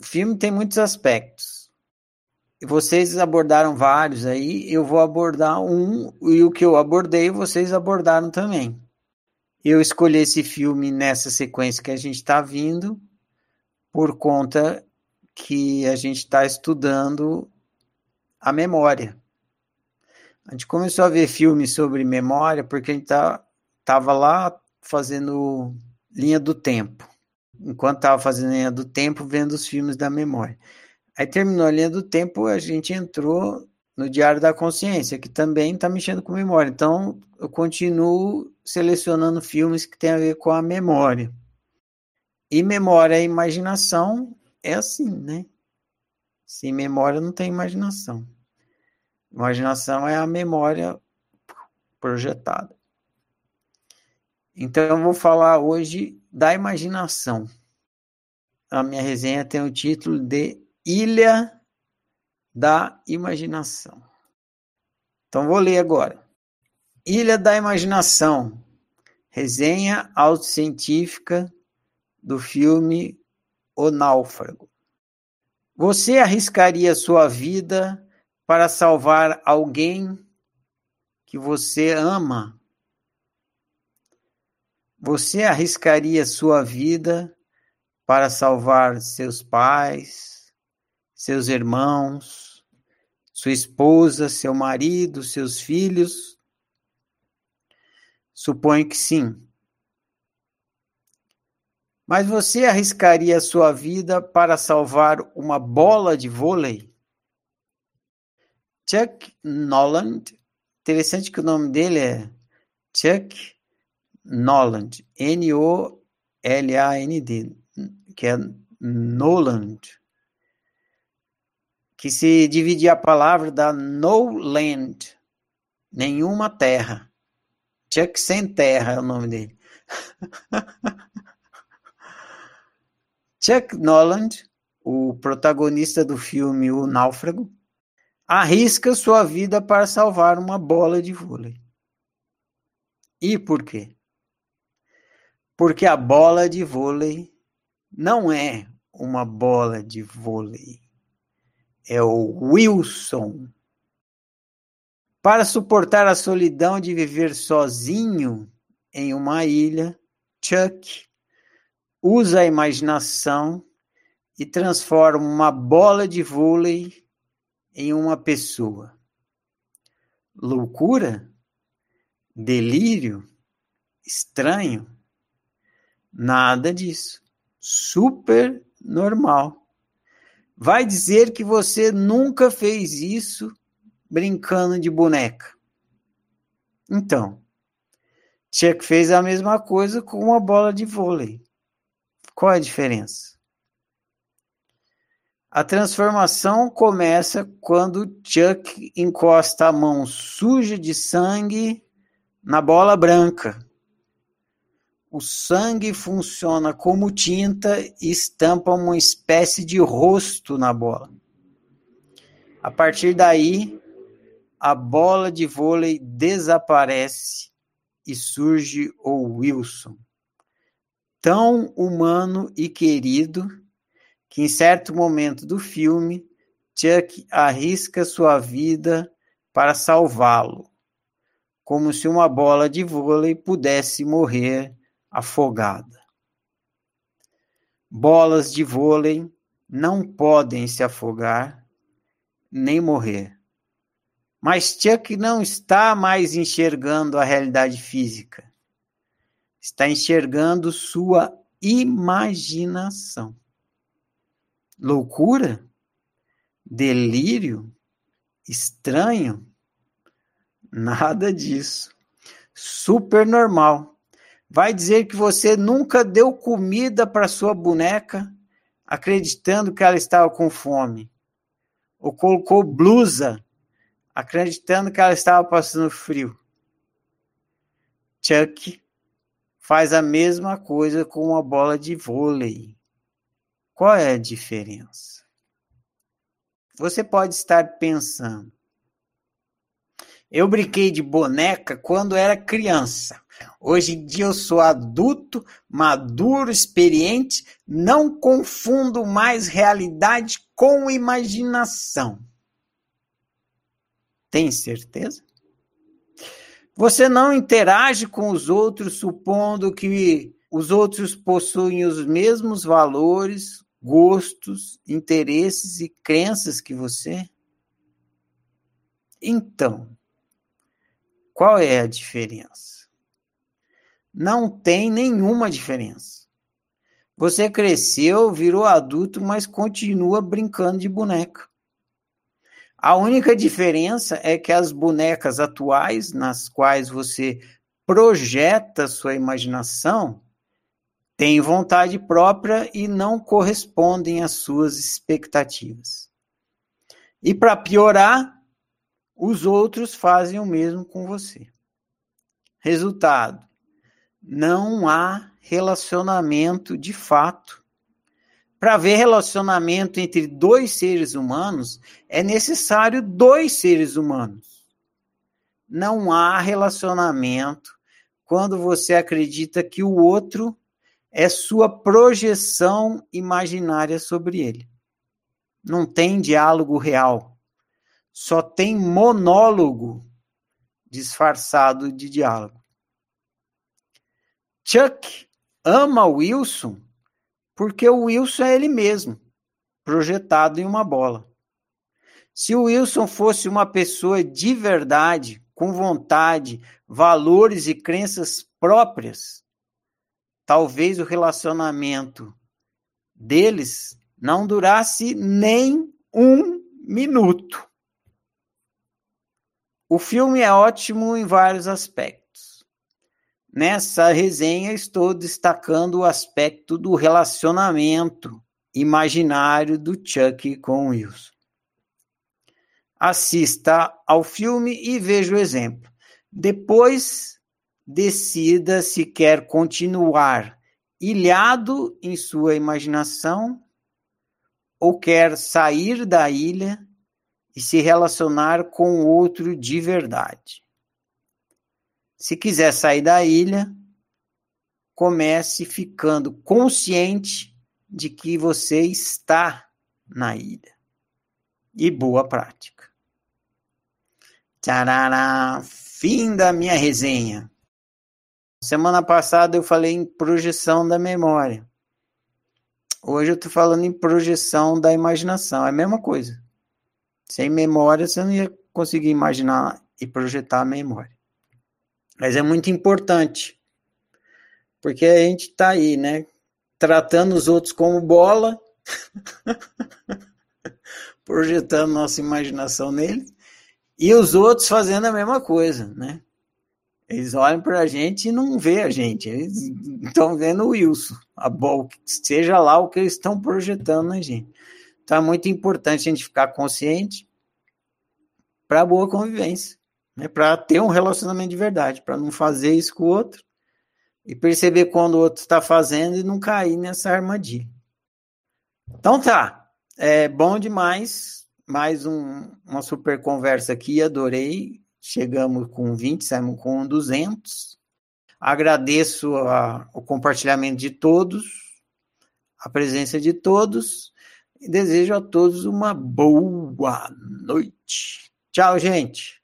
o filme tem muitos aspectos. Vocês abordaram vários aí, eu vou abordar um, e o que eu abordei, vocês abordaram também. Eu escolhi esse filme nessa sequência que a gente está vindo, por conta que a gente está estudando a memória. A gente começou a ver filmes sobre memória porque a gente tá, tava lá fazendo linha do tempo. Enquanto tava fazendo linha do tempo, vendo os filmes da memória. Aí terminou a linha do tempo, a gente entrou no Diário da Consciência, que também está mexendo com memória. Então, eu continuo selecionando filmes que têm a ver com a memória. E memória e imaginação é assim, né? Sem memória não tem imaginação. Imaginação é a memória projetada. Então eu vou falar hoje da imaginação. A minha resenha tem o título de Ilha da Imaginação. Então vou ler agora. Ilha da Imaginação. Resenha autocientífica do filme O Náufrago. Você arriscaria sua vida para salvar alguém que você ama? Você arriscaria sua vida para salvar seus pais, seus irmãos, sua esposa, seu marido, seus filhos? Suponho que sim. Mas você arriscaria sua vida para salvar uma bola de vôlei? Chuck Noland, interessante que o nome dele é Chuck Noland, N-O-L-A-N-D, que é Noland, que se dividir a palavra dá no land, nenhuma terra. Chuck sem terra é o nome dele. Chuck Noland, o protagonista do filme O Náufrago, arrisca sua vida para salvar uma bola de vôlei. E por quê? Porque a bola de vôlei não é uma bola de vôlei. É o Wilson. Para suportar a solidão de viver sozinho em uma ilha, Chuck usa a imaginação e transforma uma bola de vôlei em uma pessoa. Loucura? Delírio? Estranho? Nada disso. Super normal. Vai dizer que você nunca fez isso brincando de boneca. Então, Chuck fez a mesma coisa com uma bola de vôlei. Qual é a diferença? A transformação começa quando Chuck encosta a mão suja de sangue na bola branca. O sangue funciona como tinta e estampa uma espécie de rosto na bola. A partir daí, a bola de vôlei desaparece e surge o Wilson, tão humano e querido que em certo momento do filme, Chuck arrisca sua vida para salvá-lo, como se uma bola de vôlei pudesse morrer afogada. Bolas de vôlei não podem se afogar nem morrer. Mas Chuck não está mais enxergando a realidade física. Está enxergando sua imaginação. Loucura? Delírio? Estranho? Nada disso. Super normal. Vai dizer que você nunca deu comida para sua boneca acreditando que ela estava com fome. Ou colocou blusa acreditando que ela estava passando frio. Chuck faz a mesma coisa com uma bola de vôlei. Qual é a diferença? Você pode estar pensando, Eu brinquei de boneca quando era criança. Hoje em dia eu sou adulto, maduro, experiente, não confundo mais realidade com imaginação. Tem certeza? Você não interage com os outros supondo que os outros possuem os mesmos valores, gostos, interesses e crenças que você? Então, qual é a diferença? Não tem nenhuma diferença. Você cresceu, virou adulto, mas continua brincando de boneca. A única diferença é que as bonecas atuais, nas quais você projeta sua imaginação, têm vontade própria e não correspondem às suas expectativas. E para piorar, os outros fazem o mesmo com você. Resultado: não há relacionamento de fato para haver relacionamento entre dois seres humanos, é necessário dois seres humanos. Não há relacionamento quando você acredita que o outro é sua projeção imaginária sobre ele. Não tem diálogo real. Só tem monólogo disfarçado de diálogo. Chuck ama Wilson porque o Wilson é ele mesmo, projetado em uma bola. Se o Wilson fosse uma pessoa de verdade, com vontade, valores e crenças próprias, talvez o relacionamento deles não durasse nem um minuto. O filme é ótimo em vários aspectos. Nessa resenha estou destacando o aspecto do relacionamento imaginário do Chuck com Wilson. Assista ao filme e veja o exemplo. Depois, decida se quer continuar ilhado em sua imaginação ou quer sair da ilha e se relacionar com outro de verdade. Se quiser sair da ilha, comece ficando consciente de que você está na ilha. E boa prática. Tcharará, fim da minha resenha. Semana passada eu falei em projeção da memória. Hoje eu estou falando em projeção da imaginação. É a mesma coisa. Sem memória, você não ia conseguir imaginar e projetar a memória. Mas é muito importante, porque a gente está aí, né? Tratando os outros como bola, projetando nossa imaginação neles, e os outros fazendo a mesma coisa, né? Eles olham para a gente e não vê a gente, eles estão vendo o Wilson, a bola, seja lá o que eles estão projetando na gente. Então é muito importante a gente ficar consciente para boa convivência né, para ter um relacionamento de verdade, para não fazer isso com o outro e perceber quando o outro está fazendo e não cair nessa armadilha. Então tá, é bom demais, mais um, uma super conversa aqui, adorei. Chegamos com 20, saímos com 200. Agradeço a, o compartilhamento de todos, a presença de todos e desejo a todos uma boa noite. Tchau, gente.